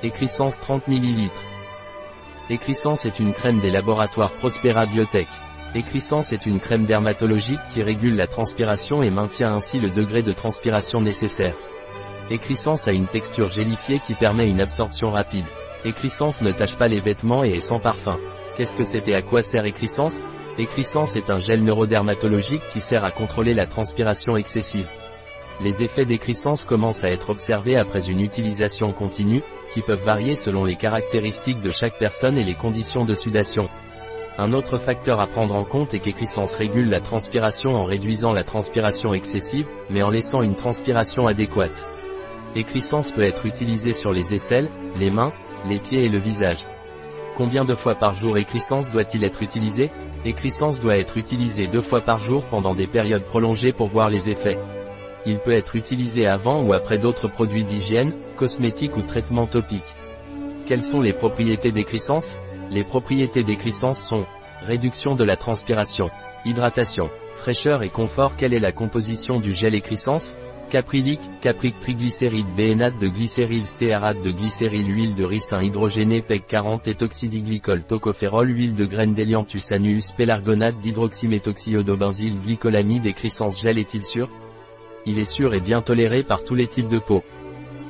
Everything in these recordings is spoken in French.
Écrisance 30 ml. Écrisance est une crème des laboratoires Prospera Biotech. Écrisance est une crème dermatologique qui régule la transpiration et maintient ainsi le degré de transpiration nécessaire. Écrisance a une texture gélifiée qui permet une absorption rapide. Écrisance ne tache pas les vêtements et est sans parfum. Qu'est-ce que et à quoi sert Écrisance Écrisance est un gel neurodermatologique qui sert à contrôler la transpiration excessive. Les effets d'écrisance commencent à être observés après une utilisation continue, qui peuvent varier selon les caractéristiques de chaque personne et les conditions de sudation. Un autre facteur à prendre en compte est qu'écrisance régule la transpiration en réduisant la transpiration excessive, mais en laissant une transpiration adéquate. Écrisance peut être utilisée sur les aisselles, les mains, les pieds et le visage. Combien de fois par jour écrisance doit-il être utilisé Écrisance doit être utilisé deux fois par jour pendant des périodes prolongées pour voir les effets. Il peut être utilisé avant ou après d'autres produits d'hygiène, cosmétiques ou traitements topiques. Quelles sont les propriétés d'écrisance Les propriétés d'écrisance sont réduction de la transpiration, hydratation, fraîcheur et confort. Quelle est la composition du gel écrisance Caprylique, capric triglycéride bénate de glycéryl stéarate de glycéryl huile de ricin hydrogéné PEG 40 étoxydiglycol tocophérol huile de graines d'hélianthus anus pélargonate d'hydroxyméthoxyodobenzyle glycolamide écrisance gel est-il sûr? Il est sûr et bien toléré par tous les types de peau.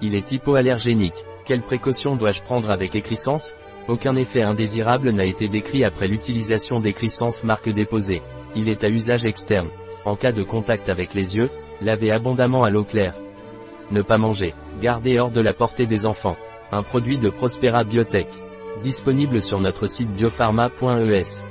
Il est hypoallergénique. Quelles précautions dois-je prendre avec écrisance Aucun effet indésirable n'a été décrit après l'utilisation d'écrisance marque déposée. Il est à usage externe. En cas de contact avec les yeux, lavez abondamment à l'eau claire. Ne pas manger. Gardez hors de la portée des enfants. Un produit de Prospera Biotech. Disponible sur notre site biopharma.es.